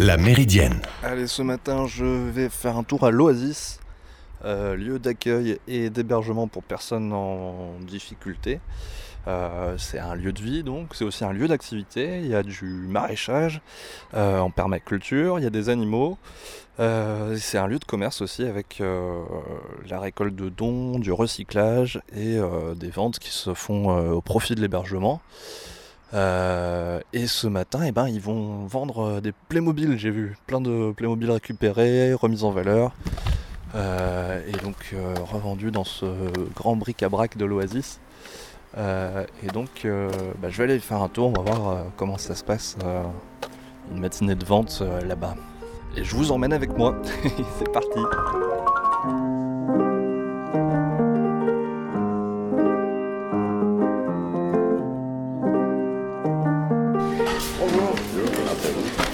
La Méridienne. Allez, ce matin, je vais faire un tour à l'Oasis, euh, lieu d'accueil et d'hébergement pour personnes en difficulté. Euh, c'est un lieu de vie, donc c'est aussi un lieu d'activité. Il y a du maraîchage euh, en permaculture, il y a des animaux. C'est un lieu de commerce aussi avec la récolte de dons, du recyclage et des ventes qui se font au profit de l'hébergement. Et ce matin, eh ben, ils vont vendre euh, des Playmobil, j'ai vu. Plein de Playmobil récupérés, remis en valeur. Euh, et donc euh, revendus dans ce grand bric-à-brac de l'Oasis. Et donc bah, je vais aller faire un tour, on va voir comment ça se passe. une matinée de vente là-bas. Et je vous emmène avec moi. C'est parti.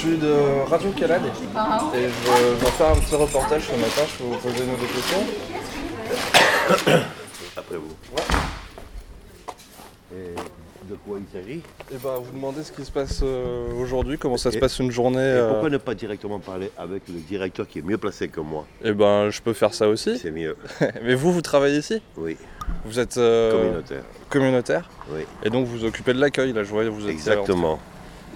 Suis de Radio Calade et je vais faire un petit reportage ce matin. Je peux vous poser une questions. Après vous. Et de quoi il s'agit? Et bah vous demandez ce qui se passe euh, aujourd'hui, comment ça se passe une journée. Et euh, Pourquoi ne pas directement parler avec le directeur qui est mieux placé que moi? Et ben je peux faire ça aussi. C'est mieux. Mais vous, vous travaillez ici? Oui, Vous êtes euh, communautaire. communautaire? Oui, et donc vous occupez de l'accueil là, je vois vous êtes exactement.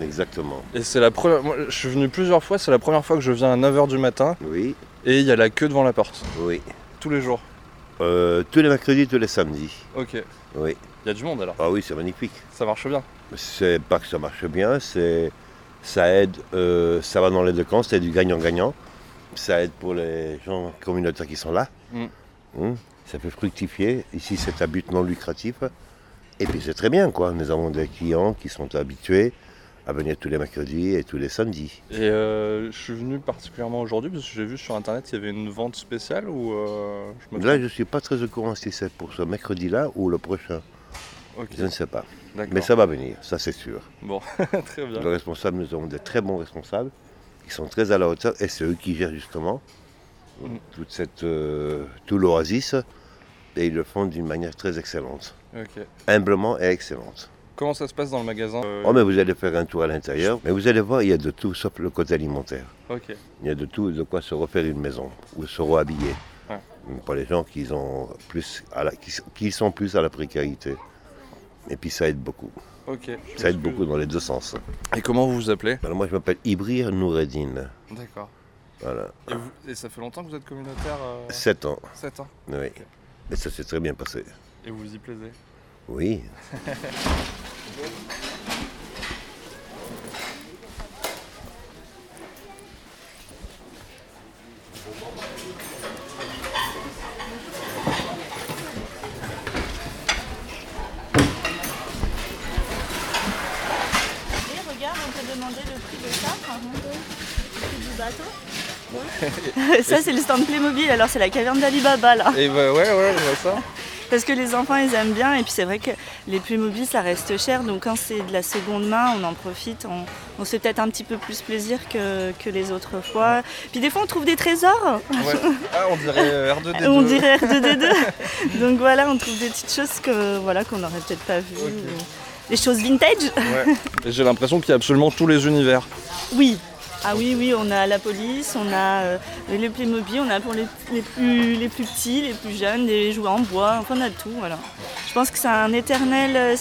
Exactement. Et c'est la première. Moi, je suis venu plusieurs fois, c'est la première fois que je viens à 9h du matin Oui, et il y a la queue devant la porte. oui. Tous les jours. Euh, tous les mercredis, tous les samedis. Ok. Oui. Il y a du monde alors. Ah oui, c'est magnifique. Ça marche bien. C'est pas que ça marche bien, c'est ça aide, euh, ça va dans les deux camps, c'est du gagnant-gagnant. Ça aide pour les gens communautaires qui sont là. Mm. Mm. Ça fait fructifier. Ici, c'est à but non lucratif. Et puis c'est très bien, quoi. Nous avons des clients qui sont habitués à venir tous les mercredis et tous les samedis. Et euh, je suis venu particulièrement aujourd'hui parce que j'ai vu sur internet qu'il y avait une vente spéciale ou euh, je me Là, je ne suis pas très au courant si c'est pour ce mercredi-là ou le prochain. Je ne sais pas. Mais ça va venir, ça c'est sûr. Bon, très bien. Les responsables, nous avons des très bons responsables qui sont très à la hauteur et c'est eux qui gèrent justement Mm. toute cette, euh, tout l'oasis et ils le font d'une manière très excellente. Humblement et excellente. Comment ça se passe dans le magasin Euh, Oh, mais vous allez faire un tour à l'intérieur, mais vous allez voir, il y a de tout sauf le côté alimentaire. Ok. Il y a de tout, de quoi se refaire une maison ou se rehabiller. Ouais. Pour les gens qui, ont plus à la- qui, qui sont plus à la précarité. Et puis ça aide beaucoup. Ok. Ça aide beaucoup dans les deux sens. Et comment vous vous appelez Alors moi je m'appelle Ibrir Noureddin. D'accord. Voilà. Et, vous- et ça fait longtemps que vous êtes communautaire euh, 7 ans. 7 ans. Oui. Et ça s'est très bien passé. Et vous y plaisez Oui. Et regarde, on t'a demandé le prix de ça, par contre. Le prix du bateau. ça, c'est le stand Playmobil, alors c'est la caverne d'Alibaba là. Et bah ouais, ouais, je vois ça. Parce que les enfants ils aiment bien, et puis c'est vrai que les Playmobil ça reste cher, donc quand c'est de la seconde main, on en profite, on, on se fait peut-être un petit peu plus plaisir que, que les autres fois. Puis des fois on trouve des trésors, Ouais. Ah, on dirait euh, R2D2. on dirait R2D2. donc voilà, on trouve des petites choses que voilà qu'on n'aurait peut-être pas vues. Ok. ou Des choses vintage Ouais. J'ai l'impression qu'il y a absolument tous les univers. Oui. Ah oui, oui, on a la police, on a euh, les Playmobil, on a pour les, plus, petits, les plus jeunes, des jouets en bois, enfin on a tout. Je pense que c'est un éternel euh,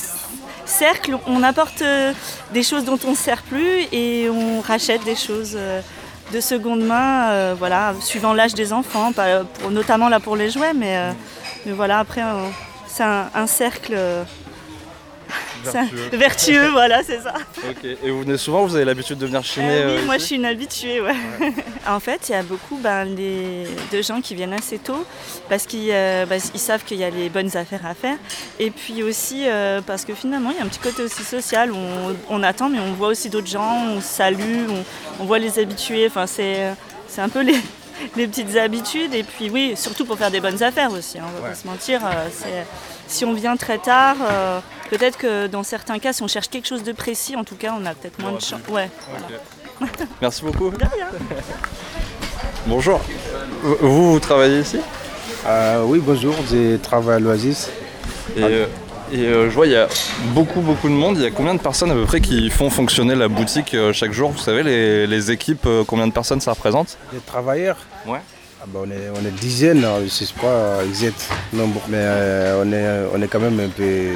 cercle, on apporte euh, des choses dont on ne sert plus et on rachète des choses de seconde main, voilà, suivant l'âge des enfants, notamment là pour les jouets, mais, voilà, après c'est un, cercle Vertueux. vertueux, voilà, c'est ça. Ok. Et vous venez souvent, vous avez l'habitude de venir chiner Euh, oui, euh, moi je suis une habituée, ouais. en fait, il y a beaucoup ben, les- de gens qui viennent assez tôt parce qu'ils euh, ils savent qu'il y a les bonnes affaires à faire. Et puis aussi euh, parce que finalement, il y a un petit côté aussi social où on, on attend, mais on voit aussi d'autres gens, on salue, on, on voit les habitués. Enfin, c'est c'est un peu les, les petites habitudes. Et puis oui, surtout pour faire des bonnes affaires aussi, hein, on va Ouais. pas se mentir. euh, c'est- si on vient très tard, euh, peut-être que dans certains cas, si on cherche quelque chose de précis, en tout cas, on a peut-être moins de chance. Ouais. Merci beaucoup. De rien. Bonjour. Vous, vous travaillez ici? Euh, oui, bonjour, je travaille à l'Oasis. Et, euh, Et euh, je vois, il y a beaucoup, beaucoup de monde. Il y a combien de personnes à peu près qui font fonctionner la boutique euh, chaque jour? Vous savez, les, les équipes, euh, combien de personnes ça représente? Les travailleurs? Ouais. ah bah, on, est, on est dizaines, hein, je ne sais pas exact nombre, mais on, est, on est quand même un peu,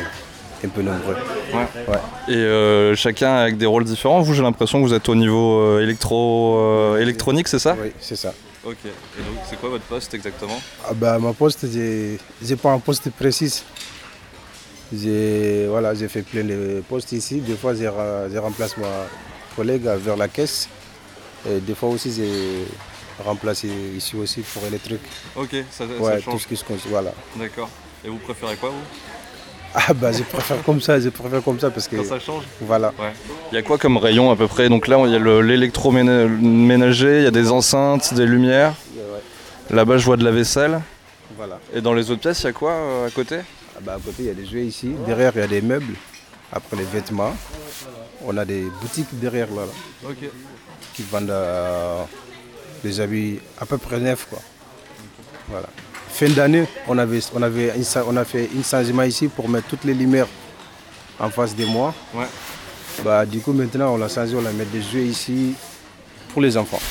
un peu nombreux. Et euh, chacun avec des rôles différents. Vous, j'ai l'impression que vous êtes au niveau électro, électronique, c'est ça? Oui, c'est ça. Ok. Et donc, c'est quoi votre poste exactement? Ah bah, ma poste, j'ai j'ai pas un poste précis. J'ai voilà, fait plein de postes ici. Des fois, j'ai remplacé ma collègue vers la caisse. Et des fois aussi, j'ai remplacé ici aussi pour les trucs. Ok, ça, ça Ouais, tout change. ce qui se Voilà. D'accord. Et vous préférez quoi, vous? Ah bah, je préfère comme ça, je préfère comme ça parce que Quand ça change? voilà. Il y a quoi comme rayon à peu près? Donc là, il y a le- l'électroménager, il y a des enceintes, des lumières. Là-bas, je vois de la vaisselle. Voilà. Et dans les autres pièces, il y a quoi euh, à côté? Bah, à côté, il y a des jouets ici. Derrière, il y a des meubles. Après, les vêtements. On a des boutiques derrière là, qui vendent euh, des habits à peu près neufs. Quoi. Voilà. Fin d'année, on, avait, on, avait on a fait un changement ici pour mettre toutes les lumières en face de moi. Ouais. Bah, du coup, maintenant, on l'a changé. On a mis des jouets ici pour les enfants.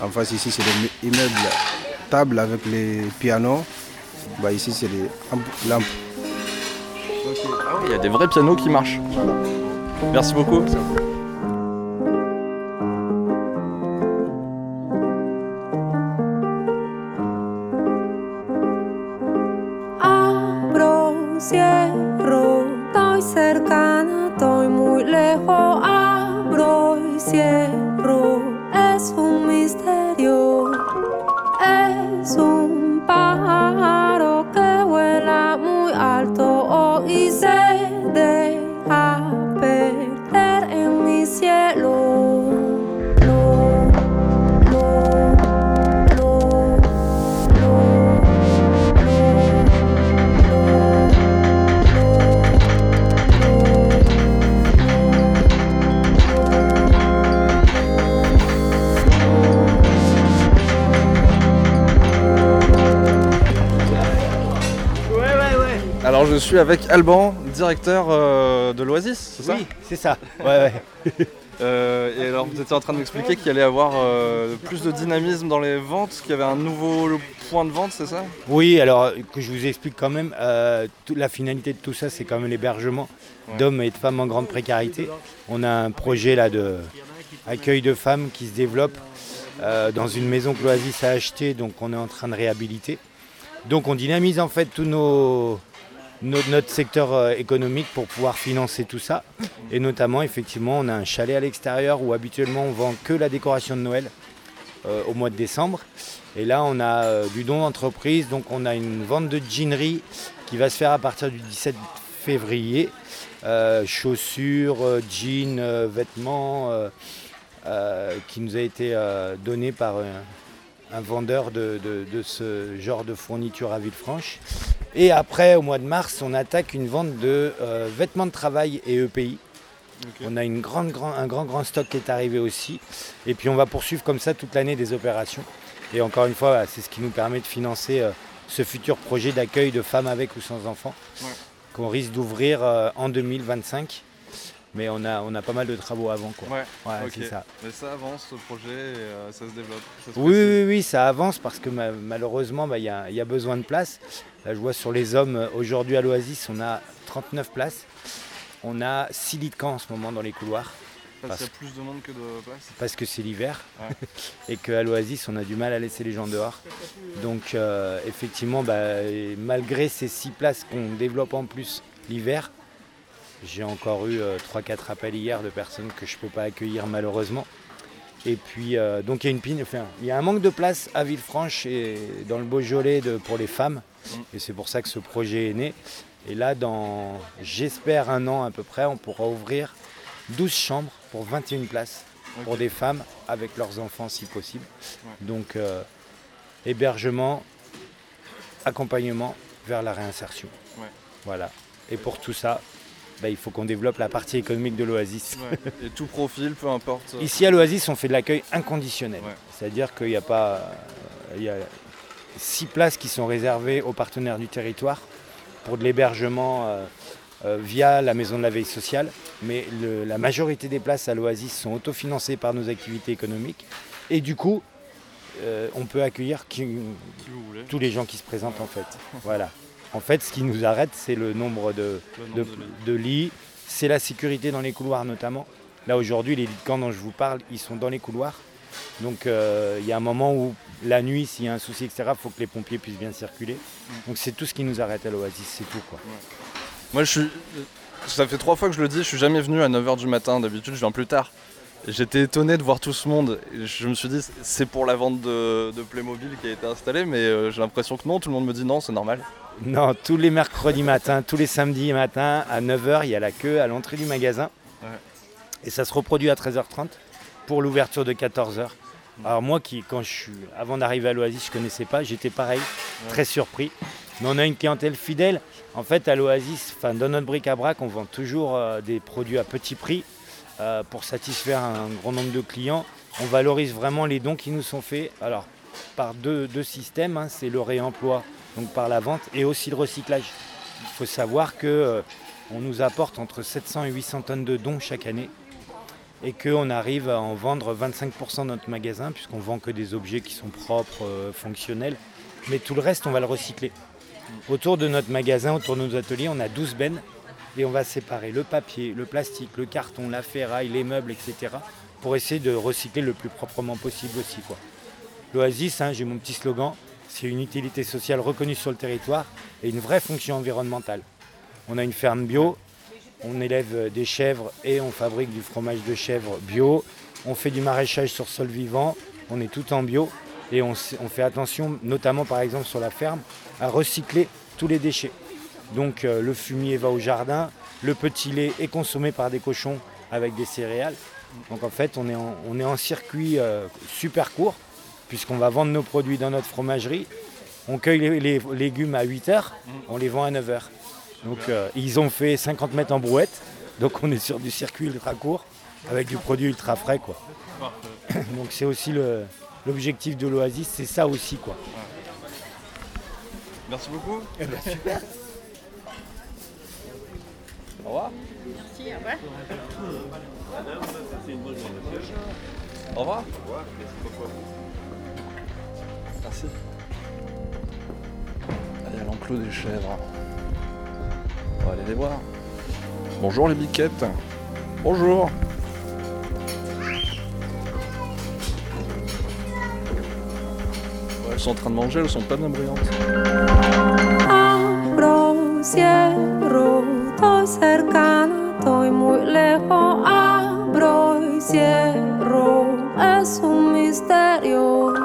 En face, ici, c'est des immeubles, tables avec les pianos. Bah, ici, c'est amp- lampes. Ah il y a des vrais pianos qui marchent. Merci beaucoup. Cierro, es un misterio. Es un easy Alors, je suis avec Alban, directeur euh, de l'Oasis, c'est ça? Oui, c'est ça. Ouais, ouais. Euh, et alors, vous étiez en train de m'expliquer qu'il allait y avoir euh, plus de dynamisme dans les ventes, qu'il y avait un nouveau point de vente, c'est ça? Oui, alors que je vous explique quand même, la finalité de tout ça, c'est quand même l'hébergement Ouais. d'hommes et de femmes en grande précarité. On a un projet là de accueil de femmes qui se développe dans une maison que l'Oasis a achetée, donc on est en train de réhabiliter. Donc on dynamise en fait tous nos, notre secteur euh, économique pour pouvoir financer tout ça. Et notamment, effectivement, on a un chalet à l'extérieur où habituellement on vend que la décoration de Noël euh, au mois de décembre. Et là, on a euh, du don d'entreprise, donc on a une vente de jeanerie qui va se faire à partir du 17 février. Chaussures, jeans, vêtements, qui nous a été donné par un vendeur de, de- de ce genre de fourniture à Villefranche. Et après, au mois de mars, on attaque une vente de euh, vêtements de travail et EPI. On a une grande, grand- un grand, grand stock qui est arrivé aussi. Et puis on va poursuivre comme ça toute l'année des opérations. Et encore une fois, c'est ce qui nous permet de financer euh, ce futur projet d'accueil de femmes avec ou sans enfants Ouais. qu'on risque d'ouvrir euh, en 2025. Mais on a, on a pas mal de travaux avant. Quoi. Ouais, Ouais, ok. c'est ça. Mais ça avance ce projet et euh, ça se développe. ça se Oui, oui, oui, ça avance parce que ma- malheureusement, bah, il y, a, il y a besoin de place. Là, je vois sur les hommes, euh, aujourd'hui à l'Oasis, on a 39 places. On a 6 lits de camp en ce moment dans les couloirs Parce qu'il y a plus de monde que de place. parce que c'est l'hiver Ouais. et qu'à l'Oasis, on a du mal à laisser les gens dehors. Donc, euh, effectivement, bah, malgré ces 6 places qu'on développe en plus l'hiver, j'ai encore eu 3-4 appels hier de personnes que je ne peux pas accueillir malheureusement. Et puis, euh, donc il y a une pine, enfin, il y a un manque de place à Villefranche et dans le Beaujolais de- pour les femmes. Mm. Et c'est pour ça que ce projet est né. Et là, dans, j'espère, un an à peu près, on pourra ouvrir 12 chambres pour 21 places pour des femmes avec leurs enfants si possible. Ouais. Donc, euh, hébergement, accompagnement vers la réinsertion. Ouais. Voilà. Et pour tout ça, bah, il faut qu'on développe la partie économique de l'Oasis. Ouais. Et tout profil, peu importe. Ici à l'Oasis, on fait de l'accueil inconditionnel. Ouais. C'est-à-dire qu'il n'y a pas. Il y a six places qui sont réservées aux partenaires du territoire pour de l'hébergement euh, euh, via la maison de la veille sociale. Mais le- la majorité des places à l'Oasis sont autofinancées par nos activités économiques. Et du coup, euh, on peut accueillir qui- tous les gens qui se présentent en fait. Voilà. En fait, ce qui nous arrête, c'est le nombre de, de, de lits, c'est la sécurité dans les couloirs notamment. Là aujourd'hui, les lits de camp dont je vous parle, ils sont dans les couloirs. Donc euh, il y a un moment où la nuit, s'il y a un souci, etc., il faut que les pompiers puissent bien circuler. Donc c'est tout ce qui nous arrête à l'Oasis, c'est tout quoi. Moi, je suis. Ça fait trois fois que je le dis, je suis jamais venu à 9h du matin. D'habitude, je viens plus tard. J'étais étonné de voir tout ce monde. Je me suis dit, c'est pour la vente de, de Playmobil qui a été installée, mais euh, j'ai l'impression que non. Tout le monde me dit non, c'est normal. Non, tous les mercredis matins, tous les samedis matins, à 9h, il y a la queue à l'entrée du magasin. Ouais. Et ça se reproduit à 13h30 pour l'ouverture de 14h. Alors moi, qui, quand je suis, avant d'arriver à l'Oasis, je ne connaissais pas, j'étais pareil, très surpris. Mais on a une clientèle fidèle. En fait, à l'Oasis, enfin, dans notre bric-à-brac, on vend toujours euh, des produits à petit prix euh, pour satisfaire un grand nombre de clients. On valorise vraiment les dons qui nous sont faits. Par deux, systèmes, hein, c'est le réemploi, donc par la vente, et aussi le recyclage. Il faut savoir que euh, nous apporte entre 700 et 800 tonnes de dons chaque année et qu'on arrive à en vendre 25% de notre magasin puisqu'on vend que des objets qui sont propres, euh, fonctionnels. Mais tout le reste, on va le recycler. Autour de notre magasin, autour de nos ateliers, on a 12 bennes et on va séparer le papier, le plastique, le carton, la ferraille, les meubles, etc. pour essayer de recycler le plus proprement possible aussi. L'Oasis, hein, j'ai mon petit slogan, c'est une utilité sociale reconnue sur le territoire et une vraie fonction environnementale. On a une ferme bio, on élève des chèvres et on fabrique du fromage de chèvre bio. On fait du maraîchage sur sol vivant, on est tout en bio et on fait attention, notamment par exemple sur la ferme, à recycler tous les déchets. Donc euh, le fumier va au jardin, le petit lait est consommé par des cochons avec des céréales. Donc en fait, on est en, on est en circuit euh, super court puisqu'on va vendre nos produits dans notre fromagerie. On cueille les, les légumes à 8 heures, on les vend à 9 heures. Donc euh, ils ont fait 50 mètres en brouette, donc on est sur du circuit ultra court avec du produit ultra frais quoi. donc c'est aussi l'objectif de l'Oasis, c'est ça aussi quoi. Merci beaucoup. Eh ben, super. Au revoir. Au revoir. Merci. Ah, Il y a l'enclos des chèvres. On va aller les voir. Bonjour les biquettes. Bonjour. Elles sont en train de manger, elles sont pas bien bruyantes. Estoy cercana, estoy muy lejos. Abro y cierro, es un misterio.